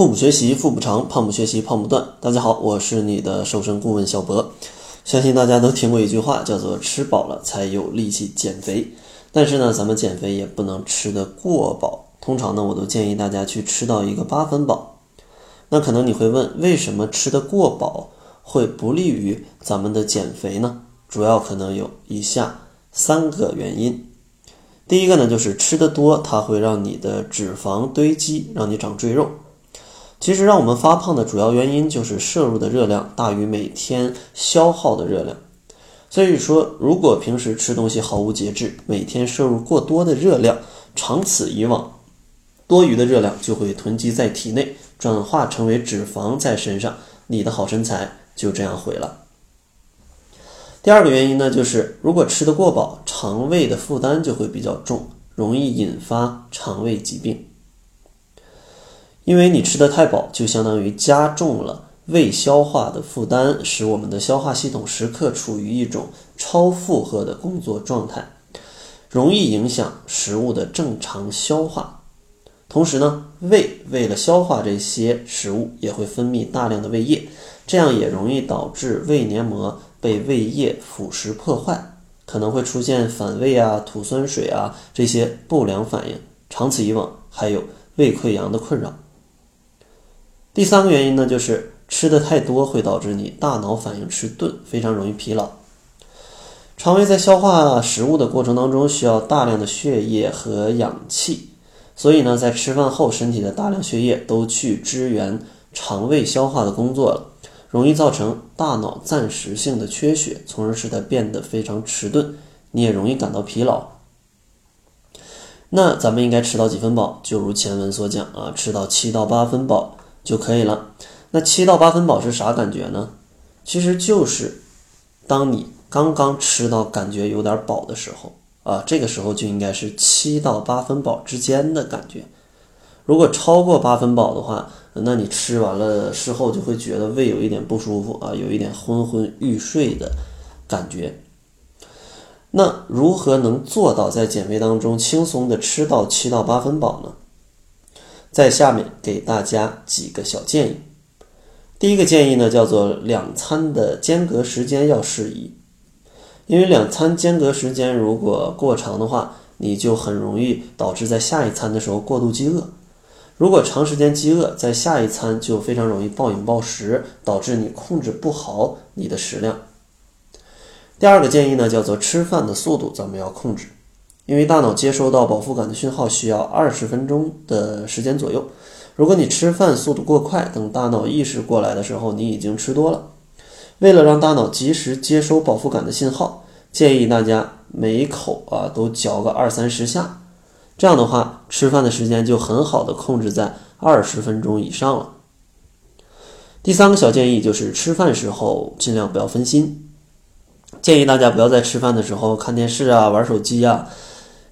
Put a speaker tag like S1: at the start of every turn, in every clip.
S1: 腹部学习腹部长，胖不学习胖不断。大家好，我是你的瘦身顾问小博。相信大家都听过一句话，叫做“吃饱了才有力气减肥”。但是呢，咱们减肥也不能吃得过饱。通常呢，我都建议大家去吃到一个八分饱。那可能你会问，为什么吃得过饱会不利于咱们的减肥呢？主要可能有以下三个原因。第一个呢，就是吃得多，它会让你的脂肪堆积，让你长赘肉。其实让我们发胖的主要原因就是摄入的热量大于每天消耗的热量。所以说，如果平时吃东西毫无节制，每天摄入过多的热量，长此以往，多余的热量就会囤积在体内，转化成为脂肪在身上，你的好身材就这样毁了。第二个原因呢，就是如果吃得过饱，肠胃的负担就会比较重，容易引发肠胃疾病。因为你吃的太饱，就相当于加重了胃消化的负担，使我们的消化系统时刻处于一种超负荷的工作状态，容易影响食物的正常消化。同时呢，胃为了消化这些食物，也会分泌大量的胃液，这样也容易导致胃黏膜被胃液腐蚀破坏，可能会出现反胃啊、吐酸水啊这些不良反应。长此以往，还有胃溃疡的困扰。第三个原因呢，就是吃的太多会导致你大脑反应迟钝，非常容易疲劳。肠胃在消化食物的过程当中需要大量的血液和氧气，所以呢，在吃饭后，身体的大量血液都去支援肠胃消化的工作了，容易造成大脑暂时性的缺血，从而使它变得非常迟钝，你也容易感到疲劳。那咱们应该吃到几分饱？就如前文所讲啊，吃到七到八分饱。就可以了。那七到八分饱是啥感觉呢？其实就是当你刚刚吃到感觉有点饱的时候啊，这个时候就应该是七到八分饱之间的感觉。如果超过八分饱的话，那你吃完了事后就会觉得胃有一点不舒服啊，有一点昏昏欲睡的感觉。那如何能做到在减肥当中轻松的吃到七到八分饱呢？在下面给大家几个小建议。第一个建议呢，叫做两餐的间隔时间要适宜，因为两餐间隔时间如果过长的话，你就很容易导致在下一餐的时候过度饥饿。如果长时间饥饿，在下一餐就非常容易暴饮暴食，导致你控制不好你的食量。第二个建议呢，叫做吃饭的速度咱们要控制。因为大脑接收到饱腹感的讯号需要二十分钟的时间左右，如果你吃饭速度过快，等大脑意识过来的时候，你已经吃多了。为了让大脑及时接收饱腹感的信号，建议大家每口啊都嚼个二三十下，这样的话吃饭的时间就很好的控制在二十分钟以上了。第三个小建议就是吃饭时候尽量不要分心，建议大家不要在吃饭的时候看电视啊、玩手机啊。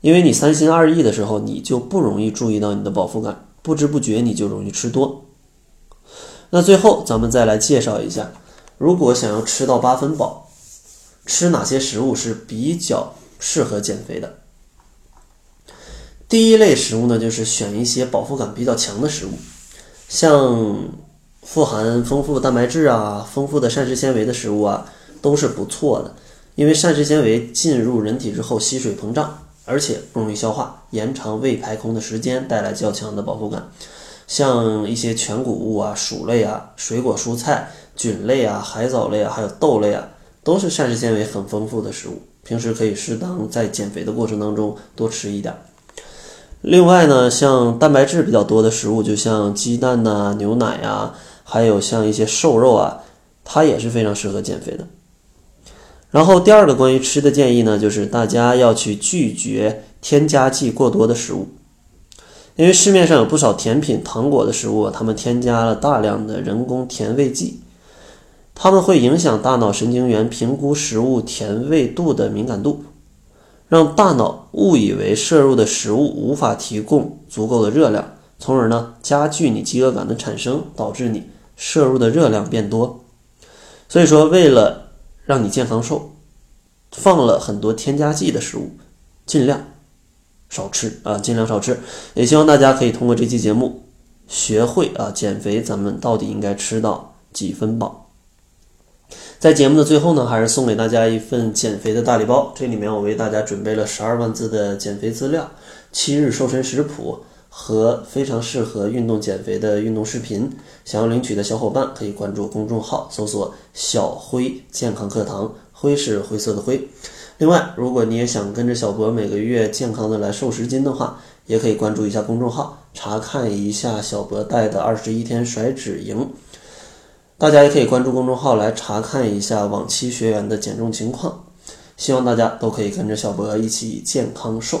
S1: 因为你三心二意的时候，你就不容易注意到你的饱腹感，不知不觉你就容易吃多。那最后咱们再来介绍一下，如果想要吃到八分饱，吃哪些食物是比较适合减肥的？第一类食物呢，就是选一些饱腹感比较强的食物，像富含丰富蛋白质啊、丰富的膳食纤维的食物啊，都是不错的。因为膳食纤维进入人体之后吸水膨胀。而且不容易消化，延长胃排空的时间，带来较强的饱腹感。像一些全谷物啊、薯类啊、水果蔬菜、菌类啊、海藻类啊，还有豆类啊，都是膳食纤维很丰富的食物。平时可以适当在减肥的过程当中多吃一点。另外呢，像蛋白质比较多的食物，就像鸡蛋呐、牛奶呀，还有像一些瘦肉啊，它也是非常适合减肥的。然后第二个关于吃的建议呢，就是大家要去拒绝添加剂过多的食物，因为市面上有不少甜品、糖果的食物，它们添加了大量的人工甜味剂，它们会影响大脑神经元评估食物甜味度的敏感度，让大脑误以为摄入的食物无法提供足够的热量，从而呢加剧你饥饿感的产生，导致你摄入的热量变多。所以说，为了让你健康瘦，放了很多添加剂的食物，尽量少吃啊，尽量少吃。也希望大家可以通过这期节目，学会啊减肥，咱们到底应该吃到几分饱？在节目的最后呢，还是送给大家一份减肥的大礼包。这里面我为大家准备了十二万字的减肥资料、七日瘦身食谱和非常适合运动减肥的运动视频。想要领取的小伙伴可以关注公众号，搜索“小辉健康课堂”，辉是灰色的灰。另外，如果你也想跟着小博每个月健康的来瘦十斤的话，也可以关注一下公众号，查看一下小博带的二十一天甩脂营。大家也可以关注公众号来查看一下往期学员的减重情况，希望大家都可以跟着小博一起健康瘦。